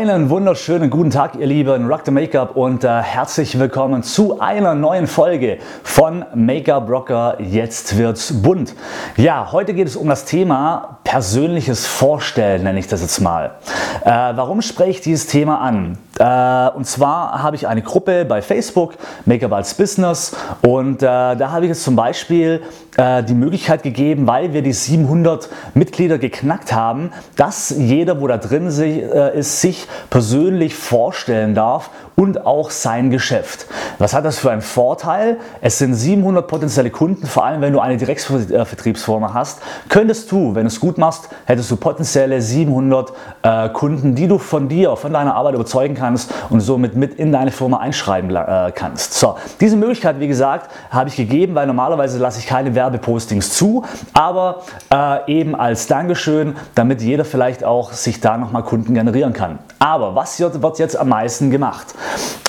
Einen wunderschönen guten Tag, ihr Lieben, Rock the Make-up und äh, herzlich willkommen zu einer neuen Folge von Make-up Rocker. Jetzt wird's bunt. Ja, heute geht es um das Thema persönliches Vorstellen, nenne ich das jetzt mal. Äh, warum spreche ich dieses Thema an? Äh, und zwar habe ich eine Gruppe bei Facebook, Make-up als Business, und äh, da habe ich jetzt zum Beispiel äh, die Möglichkeit gegeben, weil wir die 700 Mitglieder geknackt haben, dass jeder, wo da drin ist, sich persönlich vorstellen darf und auch sein Geschäft. Was hat das für einen Vorteil? Es sind 700 potenzielle Kunden, vor allem wenn du eine Direktvertriebsfirma hast. Könntest du, wenn du es gut machst, hättest du potenzielle 700 äh, Kunden, die du von dir, von deiner Arbeit überzeugen kannst und somit mit in deine Firma einschreiben äh, kannst. So, diese Möglichkeit, wie gesagt, habe ich gegeben, weil normalerweise lasse ich keine Werbepostings zu, aber äh, eben als Dankeschön, damit jeder vielleicht auch sich da nochmal Kunden generieren kann. Aber was wird, wird jetzt am meisten gemacht?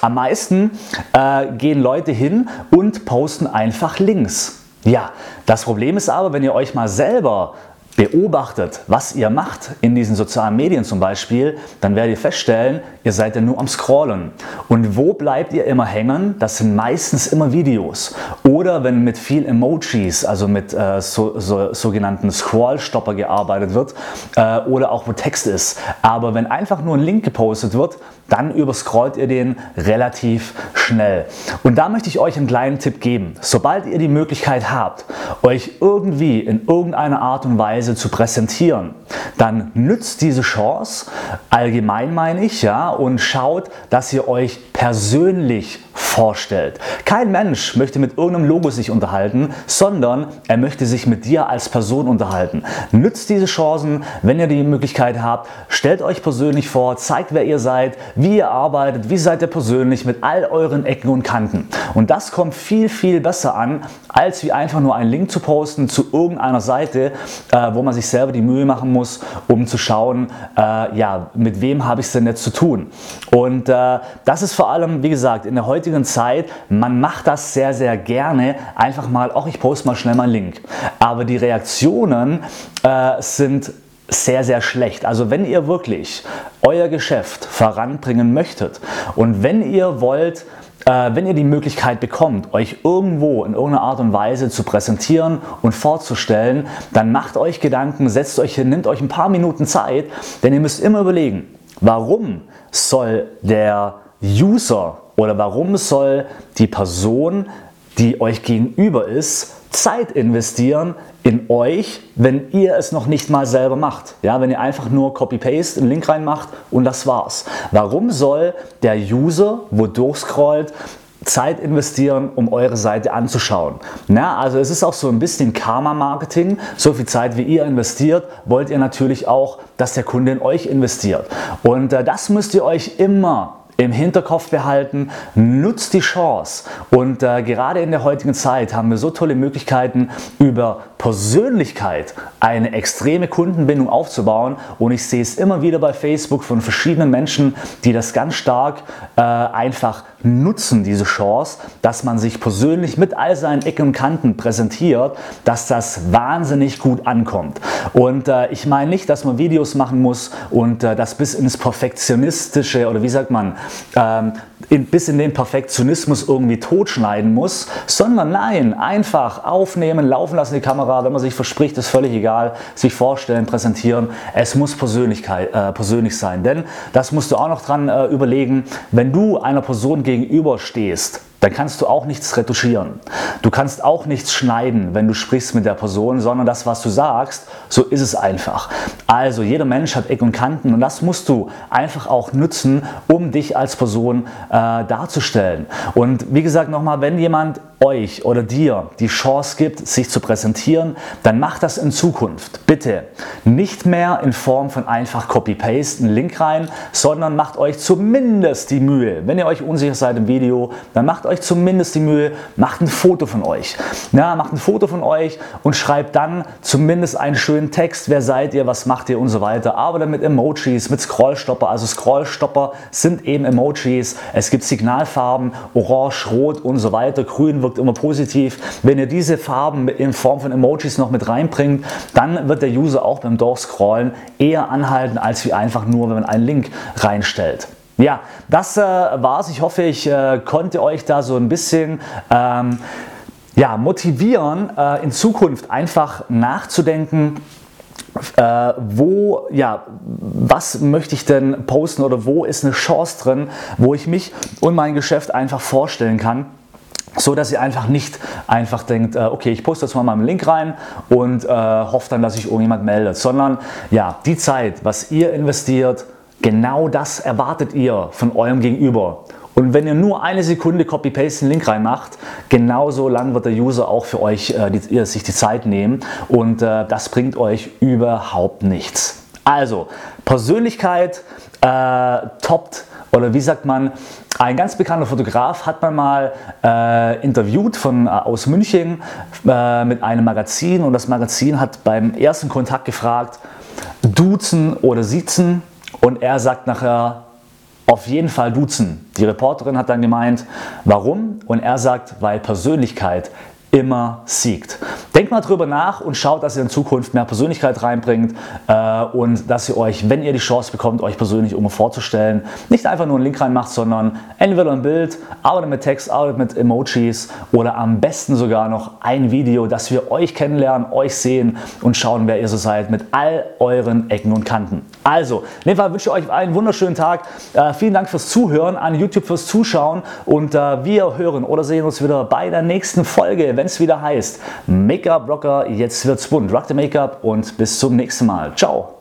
Am meisten äh, gehen Leute hin und posten einfach Links. Ja, das Problem ist aber, wenn ihr euch mal selber beobachtet, was ihr macht in diesen sozialen Medien zum Beispiel, dann werdet ihr feststellen, ihr seid ja nur am Scrollen. Und wo bleibt ihr immer hängen? Das sind meistens immer Videos. Oder wenn mit viel Emojis, also mit äh, so, so, sogenannten Scrollstopper gearbeitet wird, äh, oder auch wo Text ist. Aber wenn einfach nur ein Link gepostet wird, dann überscrollt ihr den relativ schnell. Und da möchte ich euch einen kleinen Tipp geben. Sobald ihr die Möglichkeit habt, euch irgendwie in irgendeiner Art und Weise zu präsentieren, dann nützt diese Chance, allgemein meine ich, ja, und schaut, dass ihr euch persönlich vorstellt. Kein Mensch möchte mit irgendeinem Logo sich unterhalten, sondern er möchte sich mit dir als Person unterhalten. Nützt diese Chancen, wenn ihr die Möglichkeit habt, stellt euch persönlich vor, zeigt, wer ihr seid, wie ihr arbeitet, wie seid ihr persönlich mit all euren Ecken und Kanten. Und das kommt viel, viel besser an, als wie einfach nur einen Link zu posten zu irgendeiner Seite, äh, wo man sich selber die Mühe machen muss, um zu schauen, äh, ja, mit wem habe ich es denn jetzt zu tun. Und äh, das ist vor allem, wie gesagt, in der heutigen Zeit, man macht das sehr, sehr gerne, einfach mal, auch ich poste mal schnell mal einen Link. Aber die Reaktionen äh, sind sehr, sehr schlecht. Also wenn ihr wirklich euer Geschäft voranbringen möchtet und wenn ihr wollt, äh, wenn ihr die Möglichkeit bekommt, euch irgendwo in irgendeiner Art und Weise zu präsentieren und vorzustellen, dann macht euch Gedanken, setzt euch hin, nimmt euch ein paar Minuten Zeit, denn ihr müsst immer überlegen, warum soll der User oder warum soll die Person, die euch gegenüber ist, Zeit investieren in euch, wenn ihr es noch nicht mal selber macht. Ja, wenn ihr einfach nur Copy-Paste, einen Link reinmacht und das war's. Warum soll der User, wo durchscrollt, Zeit investieren, um eure Seite anzuschauen. Na, also es ist auch so ein bisschen Karma-Marketing. So viel Zeit, wie ihr investiert, wollt ihr natürlich auch, dass der Kunde in euch investiert. Und äh, das müsst ihr euch immer im Hinterkopf behalten, nutzt die Chance. Und äh, gerade in der heutigen Zeit haben wir so tolle Möglichkeiten, über Persönlichkeit eine extreme Kundenbindung aufzubauen. Und ich sehe es immer wieder bei Facebook von verschiedenen Menschen, die das ganz stark äh, einfach nutzen, diese Chance, dass man sich persönlich mit all seinen Ecken und Kanten präsentiert, dass das wahnsinnig gut ankommt. Und äh, ich meine nicht, dass man Videos machen muss und äh, das bis ins Perfektionistische oder wie sagt man, ähm, in, bis in den Perfektionismus irgendwie totschneiden muss, sondern nein, einfach aufnehmen, laufen lassen die Kamera, wenn man sich verspricht, ist völlig egal, sich vorstellen, präsentieren. Es muss Persönlichkeit, äh, persönlich sein, denn das musst du auch noch dran äh, überlegen, wenn du einer Person gegenüberstehst, dann kannst du auch nichts retuschieren. Du kannst auch nichts schneiden, wenn du sprichst mit der Person, sondern das, was du sagst, so ist es einfach. Also jeder Mensch hat Ecken und Kanten und das musst du einfach auch nutzen, um dich als Person äh, darzustellen. Und wie gesagt nochmal, wenn jemand euch oder dir die Chance gibt, sich zu präsentieren, dann macht das in Zukunft. Bitte nicht mehr in Form von einfach Copy-Paste, einen Link rein, sondern macht euch zumindest die Mühe. Wenn ihr euch unsicher seid im Video, dann macht euch zumindest die Mühe, macht ein Foto von euch. Ja, macht ein Foto von euch und schreibt dann zumindest einen schönen Text. Wer seid ihr, was macht ihr und so weiter. Arbeitet mit Emojis, mit Scrollstopper. Also Scrollstopper sind eben Emojis. Es gibt Signalfarben, orange, rot und so weiter. Grün wirkt immer positiv. Wenn ihr diese Farben in Form von Emojis noch mit reinbringt, dann wird der User auch beim Durchscrollen eher anhalten, als wie einfach nur, wenn man einen Link reinstellt. Ja, das äh, war's. Ich hoffe, ich äh, konnte euch da so ein bisschen ähm, ja, motivieren, äh, in Zukunft einfach nachzudenken, äh, wo, ja, was möchte ich denn posten oder wo ist eine Chance drin, wo ich mich und mein Geschäft einfach vorstellen kann so dass ihr einfach nicht einfach denkt, äh, okay, ich poste jetzt mal meinen Link rein und äh, hoffe dann, dass sich irgendjemand meldet, sondern ja, die Zeit, was ihr investiert, genau das erwartet ihr von eurem Gegenüber. Und wenn ihr nur eine Sekunde Copy-Paste den Link reinmacht, genauso lang wird der User auch für euch äh, die, sich die Zeit nehmen und äh, das bringt euch überhaupt nichts. Also, Persönlichkeit äh, toppt oder wie sagt man, ein ganz bekannter Fotograf hat man mal äh, interviewt von, äh, aus München äh, mit einem Magazin und das Magazin hat beim ersten Kontakt gefragt, duzen oder siezen und er sagt nachher, auf jeden Fall duzen. Die Reporterin hat dann gemeint, warum? Und er sagt, weil Persönlichkeit immer siegt. Denkt mal drüber nach und schaut, dass ihr in Zukunft mehr Persönlichkeit reinbringt äh, und dass ihr euch, wenn ihr die Chance bekommt, euch persönlich irgendwo vorzustellen, nicht einfach nur einen Link reinmacht, sondern entweder ein Bild, arbeitet mit Text, arbeitet mit Emojis oder am besten sogar noch ein Video, dass wir euch kennenlernen, euch sehen und schauen, wer ihr so seid mit all euren Ecken und Kanten. Also, in dem Fall wünsche ich euch einen wunderschönen Tag. Äh, vielen Dank fürs Zuhören, an YouTube fürs Zuschauen und äh, wir hören oder sehen uns wieder bei der nächsten Folge, wenn es wieder heißt Make-up Rocker, jetzt wird's bunt. Rock the Make-up und bis zum nächsten Mal. Ciao.